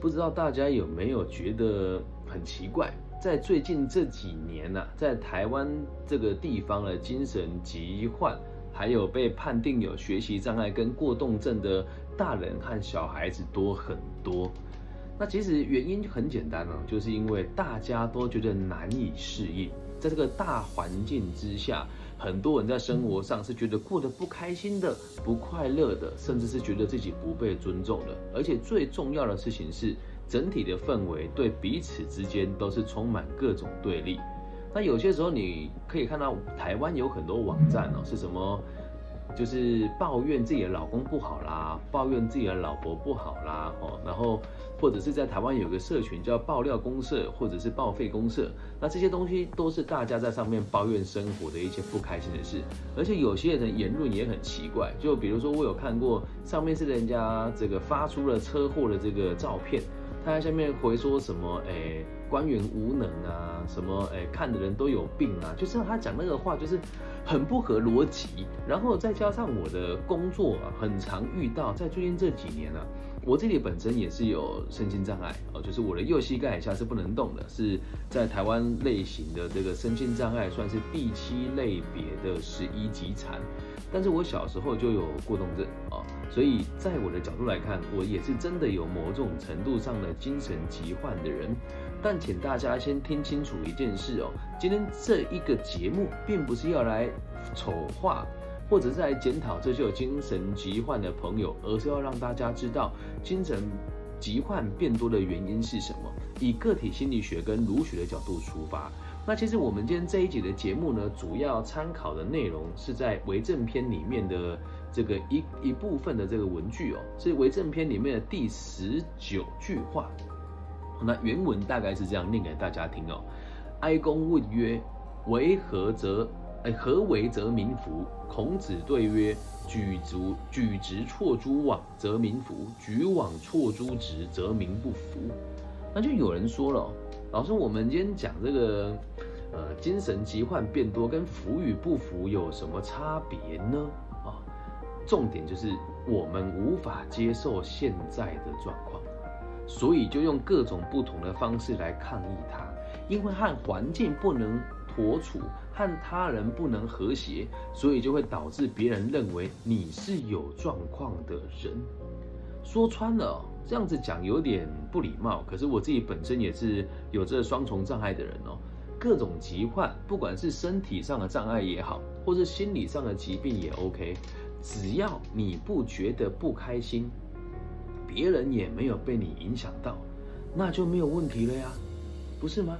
不知道大家有没有觉得很奇怪？在最近这几年呢、在台湾这个地方的精神疾患，还有被判定有学习障碍跟过动症的大人和小孩子多很多。那其实原因很简单哦，就是因为大家都觉得难以适应，在这个大环境之下，很多人在生活上是觉得过得不开心的、不快乐的，甚至是觉得自己不被尊重的。而且最重要的事情是，整体的氛围对彼此之间都是充满各种对立。那有些时候你可以看到台湾有很多网站哦，是什么？就是抱怨自己的老公不好啦，抱怨自己的老婆不好啦，哦，然后或者是在台湾有个社群叫爆料公社，或者是报废公社，那这些东西都是大家在上面抱怨生活的一些不开心的事，而且有些人言论也很奇怪，就比如说我有看过上面是人家这个发出了车祸的这个照片，他在下面回说什么，哎，官员无能啊，什么，哎，看的人都有病啊，就是他讲那个话就是。很不合逻辑，然后再加上我的工作啊，很常遇到，在最近这几年呢、我自己本身也是有身心障碍哦，就是我的右膝盖以下是不能动的，是在台湾类型的这个身心障碍算是第七类别的十一级残，但是我小时候就有过动症啊，所以在我的角度来看，我也是真的有某种程度上的精神疾患的人。但请大家先听清楚一件事哦，今天这一个节目并不是要来丑化，或者是来检讨这些有精神疾患的朋友，而是要让大家知道精神疾患变多的原因是什么。以个体心理学跟儒学的角度出发，那其实我们今天这一集的节目呢，主要参考的内容是在为政篇里面的这个一一部分的这个文句哦，是为政篇里面的第十九句话。那原文大概是这样念给大家听哦。哀公问曰：“为何则？哎，何为则民服？”孔子对曰：“举足举直错诸枉，则民服；举枉错诸直，则民不服。”那就有人说了，老师，我们今天讲这个，呃，精神疾患变多，跟服与不服有什么差别呢？啊，重点就是我们无法接受现在的状况。所以就用各种不同的方式来抗议它，因为和环境不能妥处，和他人不能和谐，所以就会导致别人认为你是有状况的人。说穿了，这样子讲有点不礼貌，可是我自己本身也是有这双重障碍的人哦。各种疾患，不管是身体上的障碍也好，或是心理上的疾病也 OK，只要你不觉得不开心。别人也没有被你影响到，那就没有问题了呀，不是吗？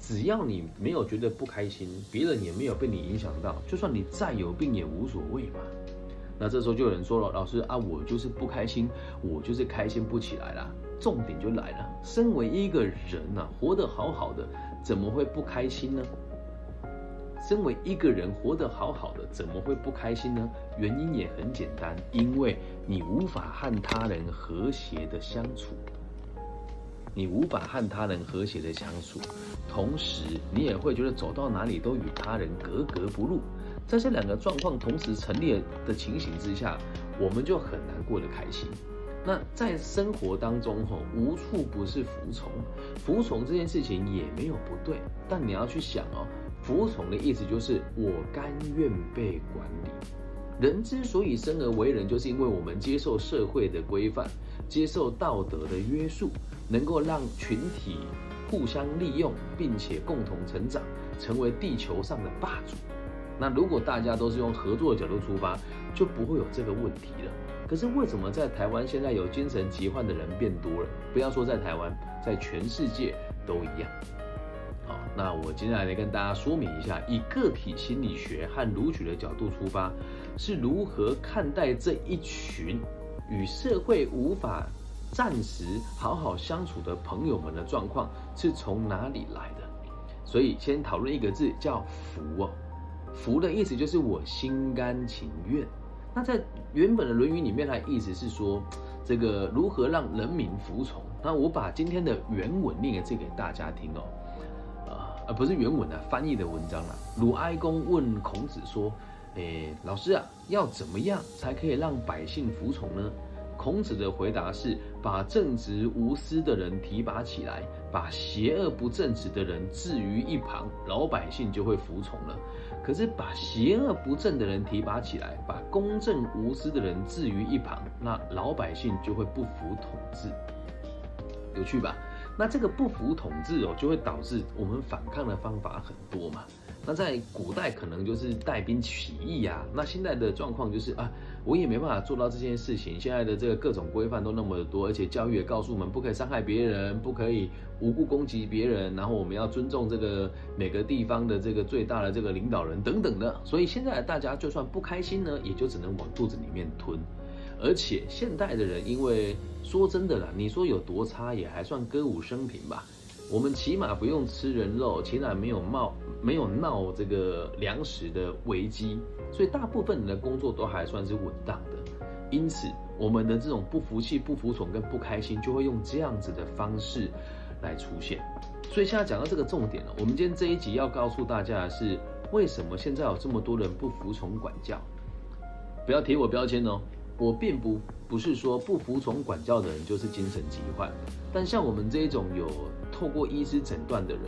只要你没有觉得不开心，别人也没有被你影响到，就算你再有病也无所谓嘛。那这时候就有人说了，老师啊，我就是不开心，我就是开心不起来啦。重点就来了，身为一个人呐、活得好好的，怎么会不开心呢？身为一个人活得好好的，怎么会不开心呢？原因也很简单，因为你无法和他人和谐的相处，你无法和他人和谐的相处，同时你也会觉得走到哪里都与他人格格不入。在这两个状况同时成立的情形之下，我们就很难过得开心。那在生活当中，吼，无处不是服从，服从这件事情也没有不对，但你要去想哦。服从的意思就是我甘愿被管理。人之所以生而为人，就是因为我们接受社会的规范，接受道德的约束，能够让群体互相利用，并且共同成长，成为地球上的霸主。那如果大家都是用合作的角度出发，就不会有这个问题了。可是为什么在台湾现在有精神疾患的人变多了？不要说在台湾，在全世界都一样。那我接下来跟大家说明一下，以个体心理学和儒学的角度出发，是如何看待这一群与社会无法暂时好好相处的朋友们的状况是从哪里来的？所以先讨论一个字，叫服哦。服的意思就是我心甘情愿。那在原本的《论语》里面，它意思是说，这个如何让人民服从。那我把今天的原文念给这给大家听哦。呃，不是原文啊，翻译的文章啊。鲁哀公问孔子说：“诶，老师啊，要怎么样才可以让百姓服从呢？”孔子的回答是：把正直无私的人提拔起来，把邪恶不正直的人置于一旁，老百姓就会服从了。可是把邪恶不正的人提拔起来，把公正无私的人置于一旁，那老百姓就会不服统治。有趣吧？那这个不服统治哦，就会导致我们反抗的方法很多嘛。那在古代可能就是带兵起义呀。那现在的状况就是啊，我也没办法做到这件事情。现在的这个各种规范都那么的多，而且教育也告诉我们不可以伤害别人，不可以无故攻击别人，然后我们要尊重这个每个地方的这个最大的这个领导人等等的。所以现在大家就算不开心呢，也就只能往肚子里面吞。而且现代的人，因为说真的啦，你说有多差，也还算歌舞升平吧。我们起码不用吃人肉，起码没有冒没有闹这个粮食的危机，所以大部分人的工作都还算是稳当的。因此，我们的这种不服气、不服从跟不开心，就会用这样子的方式来出现。所以现在讲到这个重点了，我们今天这一集要告诉大家的是，为什么现在有这么多人不服从管教？不要贴我标签哦。我并不不是说不服从管教的人就是精神疾患，但像我们这一种有透过医师诊断的人，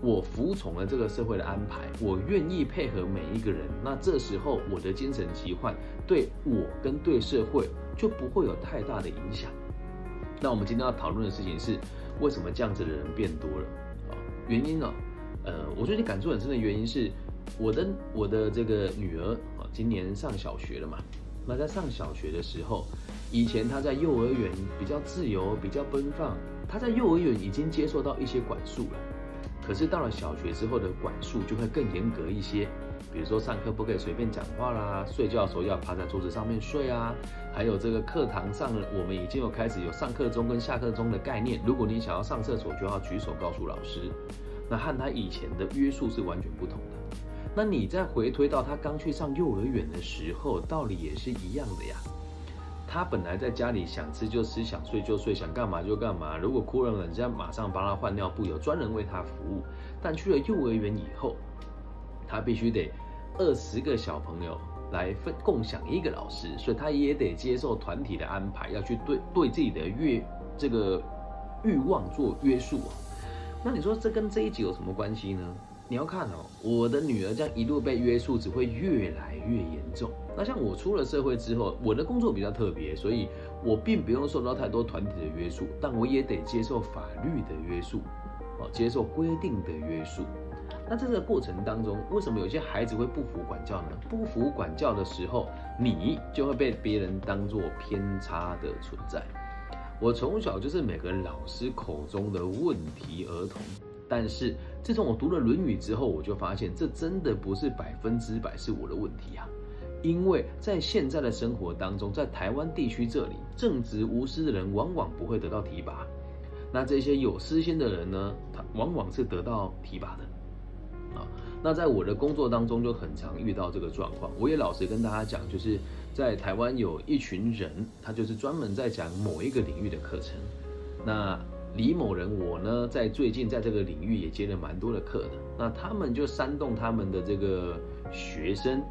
我服从了这个社会的安排，我愿意配合每一个人，那这时候我的精神疾患对我跟对社会就不会有太大的影响。那我们今天要讨论的事情是，为什么这样子的人变多了啊？原因呢？呃，我最近感触很深的原因是，我的我的这个女儿啊，今年上小学了嘛。那在上小学的时候，以前他在幼儿园比较自由，比较奔放。他在幼儿园已经接受到一些管束了，可是到了小学之后的管束就会更严格一些。比如说上课不可以随便讲话啦，睡觉的时候要趴在桌子上面睡啊。还有这个课堂上，我们已经有开始有上课钟跟下课钟的概念。如果你想要上厕所，就要举手告诉老师。那和他以前的约束是完全不同的。那你再回推到他刚去上幼儿园的时候，道理也是一样的呀。他本来在家里想吃就吃，想睡就睡，想干嘛就干嘛。如果哭了，人家马上帮他换尿布，有专人为他服务。但去了幼儿园以后，他必须得二十个小朋友来分共享一个老师，所以他也得接受团体的安排，要去对对自己的欲这个欲望做约束啊。那你说这跟这一集有什么关系呢？你要看哦，我的女儿这样一路被约束，只会越来越严重。那像我出了社会之后，我的工作比较特别，所以我并不用受到太多团体的约束，但我也得接受法律的约束，哦，接受规定的约束。那在这个过程当中，为什么有些孩子会不服管教呢？不服管教的时候，你就会被别人当作偏差的存在。我从小就是每个老师口中的问题儿童。但是自从我读了《论语》之后，我就发现这真的不是百分之百是我的问题啊！因为在现在的生活当中，在台湾地区这里，正直无私的人往往不会得到提拔，那这些有私心的人呢，他往往是得到提拔的啊。那在我的工作当中就很常遇到这个状况。我也老实跟大家讲，就是在台湾有一群人，他就是专门在讲某一个领域的课程，那。李某人，我呢在最近在这个领域也接了蛮多的课的，那他们就煽动他们的这个学生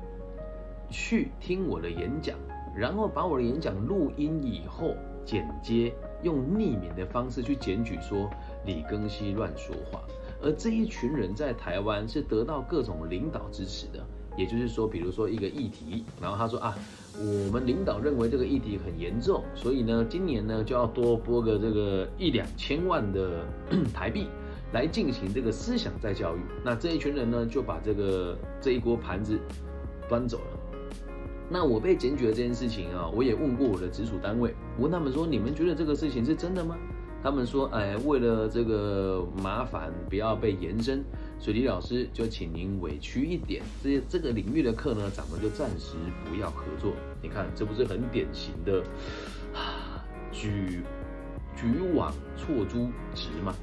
去听我的演讲，然后把我的演讲录音以后剪接，用匿名的方式去检举说李庚希乱说话，而这一群人在台湾是得到各种领导支持的。也就是说，比如说一个议题，然后他说啊，我们领导认为这个议题很严重，所以呢，今年呢就要多拨个这个一两千万的 台币来进行这个思想再教育。那这一群人呢就把这个这一锅盘子端走了。那我被检举的这件事情啊，我也问过我的直属单位，我问他们说，你们觉得这个事情是真的吗？他们说，哎，为了这个麻烦不要被延伸。水李老师就请您委屈一点，这这个领域的课呢，咱们就暂时不要合作。你看，这不是很典型的啊，举举网错诸直吗？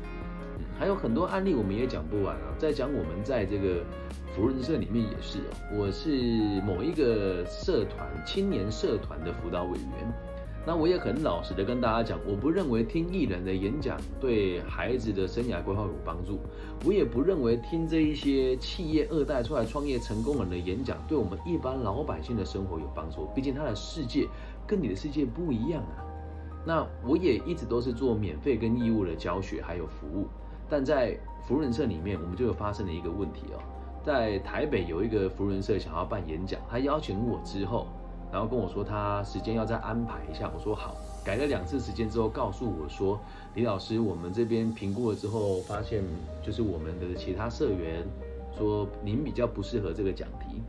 还有很多案例，我们也讲不完啊。在讲我们在这个福人社里面也是哦，我是某一个社团青年社团的辅导委员。那我也很老实的跟大家讲，我不认为听艺人的演讲对孩子的生涯规划有帮助，我也不认为听这一些企业二代出来创业成功人的演讲对我们一般老百姓的生活有帮助。毕竟他的世界跟你的世界不一样啊。那我也一直都是做免费跟义务的教学还有服务，但在福人社里面，我们就有发生了一个问题哦，在台北有一个福人社想要办演讲，他邀请我之后，然后跟我说他时间要再安排一下，我说好，改了两次时间之后，告诉我说李老师，我们这边评估了之后，发现就是我们的其他社员说您比较不适合这个讲题，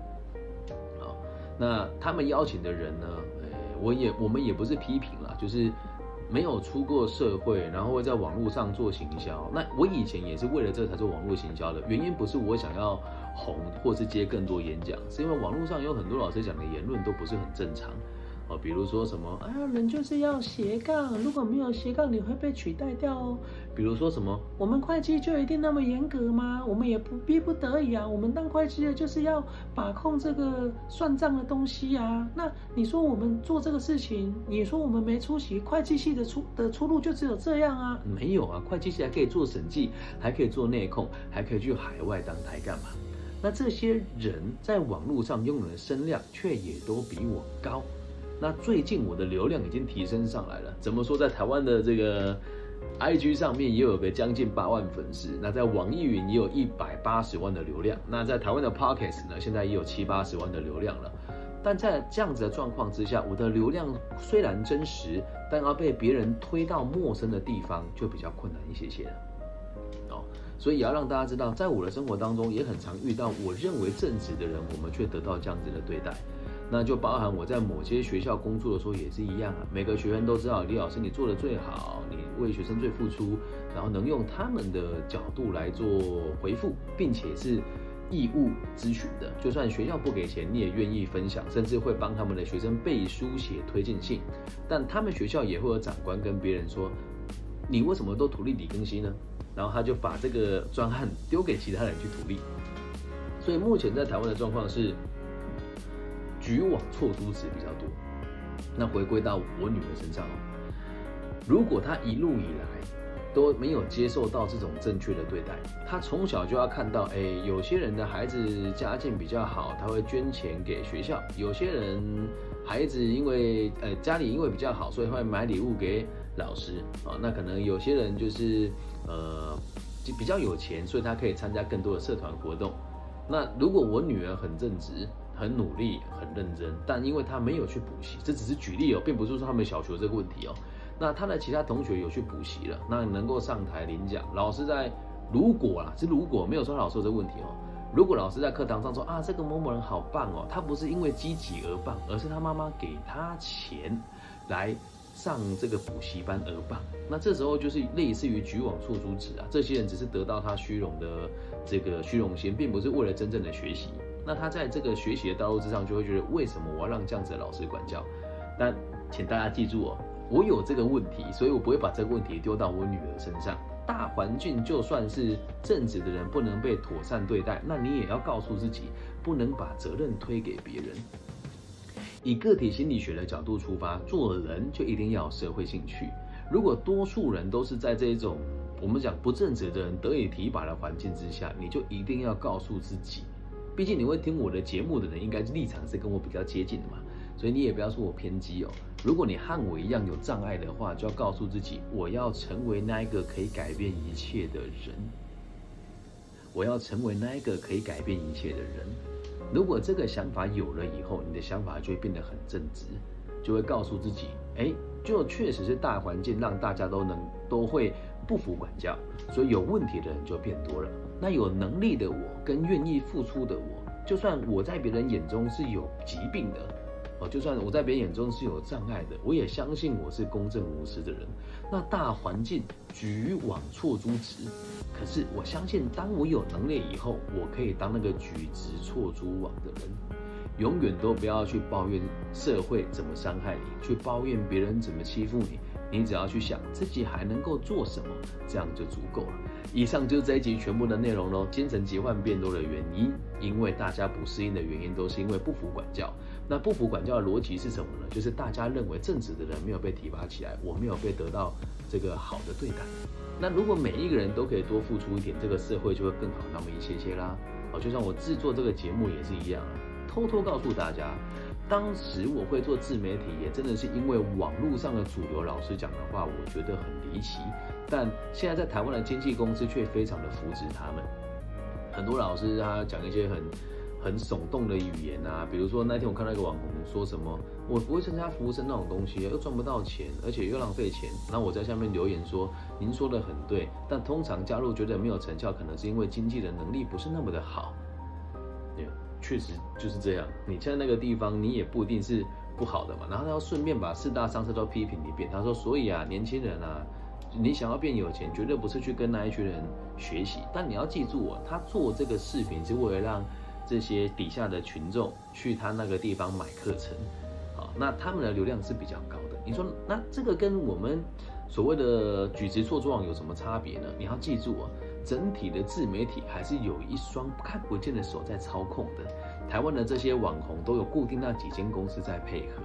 好，那他们邀请的人呢，呃，我也我们也不是批评了，就是。没有出过社会，然后会在网络上做行销。那我以前也是为了这才做网络行销的。原因不是我想要红，或是接更多演讲，是因为网络上有很多老师讲的言论都不是很正常。哦，比如说什么，哎呀，人就是要斜杠，如果没有斜杠，你会被取代掉哦。比如说什么，我们会计就一定那么严格吗？我们也不逼不得已啊，我们当会计的就是要把控这个算账的东西啊。那你说我们做这个事情，你说我们没出息，会计系的出的出路就只有这样啊？没有啊，会计系还可以做审计，还可以做内控，还可以去海外当台干嘛？那这些人在网络上拥有的声量，却也都比我高。那最近我的流量已经提升上来了，怎么说，在台湾的这个 I G 上面也有个将近八万粉丝，那在网易云也有一百八十万的流量，那在台湾的 Pockets 呢，现在也有七八十万的流量了。但在这样子的状况之下，我的流量虽然真实，但要被别人推到陌生的地方就比较困难一些些了。哦，所以也要让大家知道，在我的生活当中也很常遇到我认为正直的人，我们却得到这样子的对待。那就包含我在某些学校工作的时候也是一样啊。每个学员都知道李老师你做的最好，你为学生最付出，然后能用他们的角度来做回复，并且是义务咨询的。就算学校不给钱，你也愿意分享，甚至会帮他们的学生背书写推荐信。但他们学校也会有长官跟别人说，你为什么都图利李更新呢？然后他就把这个专案丢给其他人去图利。所以目前在台湾的状况是。局网错珠子比较多，那回归到我女儿身上哦，如果她一路以来都没有接受到这种正确的对待，她从小就要看到，哎，有些人的孩子家境比较好，他会捐钱给学校；有些人孩子因为呃家里因为比较好，所以会买礼物给老师啊。那可能有些人就是呃就比较有钱，所以他可以参加更多的社团活动。那如果我女儿很正直。很努力，很认真，但因为他没有去补习，这只是举例哦，并不是说他们小学这个问题哦。那他的其他同学有去补习了，那能够上台领奖。老师在如果啊，是如果没有说老师这个问题哦，如果老师在课堂上说啊，这个某某人好棒哦，他不是因为积极而棒，而是他妈妈给他钱来上这个补习班而棒。那这时候就是类似于举网错珠子啊，这些人只是得到他虚荣的这个虚荣心，并不是为了真正的学习。那他在这个学习的道路之上，就会觉得为什么我要让这样子的老师管教？但请大家记住哦，我有这个问题，所以我不会把这个问题丢到我女儿身上。大环境就算是正直的人不能被妥善对待，那你也要告诉自己，不能把责任推给别人。以个体心理学的角度出发，做人就一定要有社会兴趣。如果多数人都是在这种我们讲不正直的人得以提拔的环境之下，你就一定要告诉自己。毕竟你会听我的节目的人，应该立场是跟我比较接近的嘛，所以你也不要说我偏激哦。如果你和我一样有障碍的话，就要告诉自己，我要成为那一个可以改变一切的人。我要成为那一个可以改变一切的人。如果这个想法有了以后，你的想法就会变得很正直，就会告诉自己，哎，就确实是大环境让大家都能都会不服管教，所以有问题的人就变多了。那有能力的我跟愿意付出的我，就算我在别人眼中是有疾病的，哦，就算我在别人眼中是有障碍的，我也相信我是公正无私的人。那大环境举网错诸直，可是我相信，当我有能力以后，我可以当那个举直错诸网的人。永远都不要去抱怨社会怎么伤害你，去抱怨别人怎么欺负你。你只要去想自己还能够做什么，这样就足够了。以上就是这一集全部的内容喽。精神疾患变多的原因，因为大家不适应的原因都是因为不服管教。那不服管教的逻辑是什么呢？就是大家认为正直的人没有被提拔起来，我没有被得到这个好的对待。那如果每一个人都可以多付出一点，这个社会就会更好那么一些些啦。哦，就像我制作这个节目也是一样啊，偷偷告诉大家。当时我会做自媒体，也真的是因为网络上的主流老师讲的话，我觉得很离奇。但现在在台湾的经纪公司却非常的扶持他们。很多老师他讲一些很很耸动的语言啊，比如说那天我看到一个网红说什么，我不会参加服务生那种东西，又赚不到钱，而且又浪费钱。那我在下面留言说，您说的很对，但通常加入觉得没有成效，可能是因为经纪人能力不是那么的好。确实就是这样，你在那个地方，你也不一定是不好的嘛。然后他要顺便把四大商社都批评一遍。他说：“所以啊，年轻人啊，你想要变有钱，绝对不是去跟那一群人学习。但你要记住哦，他做这个视频是为了让这些底下的群众去他那个地方买课程，啊，那他们的流量是比较高的。你说，那这个跟我们所谓的举直错撞有什么差别呢？你要记住啊。”整体的自媒体还是有一双看不见的手在操控的。台湾的这些网红都有固定那几间公司在配合，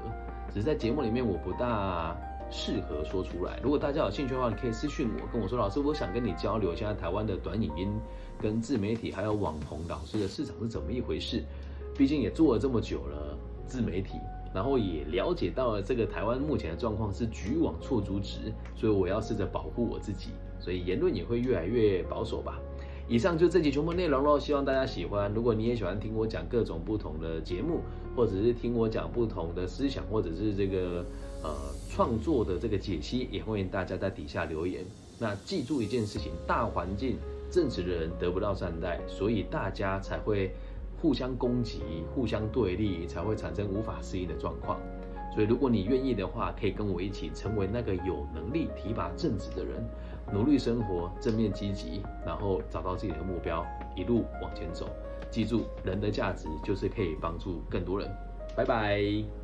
只是在节目里面我不大适合说出来。如果大家有兴趣的话，你可以私讯我，跟我说老师，我想跟你交流，现在台湾的短影音跟自媒体还有网红老师的市场是怎么一回事？毕竟也做了这么久了自媒体。然后也了解到了这个台湾目前的状况是局网错足值，所以我要试着保护我自己，所以言论也会越来越保守吧。以上就这集全部内容喽，希望大家喜欢。如果你也喜欢听我讲各种不同的节目，或者是听我讲不同的思想，或者是这个呃创作的这个解析，也欢迎大家在底下留言。那记住一件事情，大环境正直的人得不到善待，所以大家才会。互相攻击、互相对立，才会产生无法适应的状况。所以，如果你愿意的话，可以跟我一起成为那个有能力提拔正直的人，努力生活，正面积极，然后找到自己的目标，一路往前走。记住，人的价值就是可以帮助更多人。拜拜。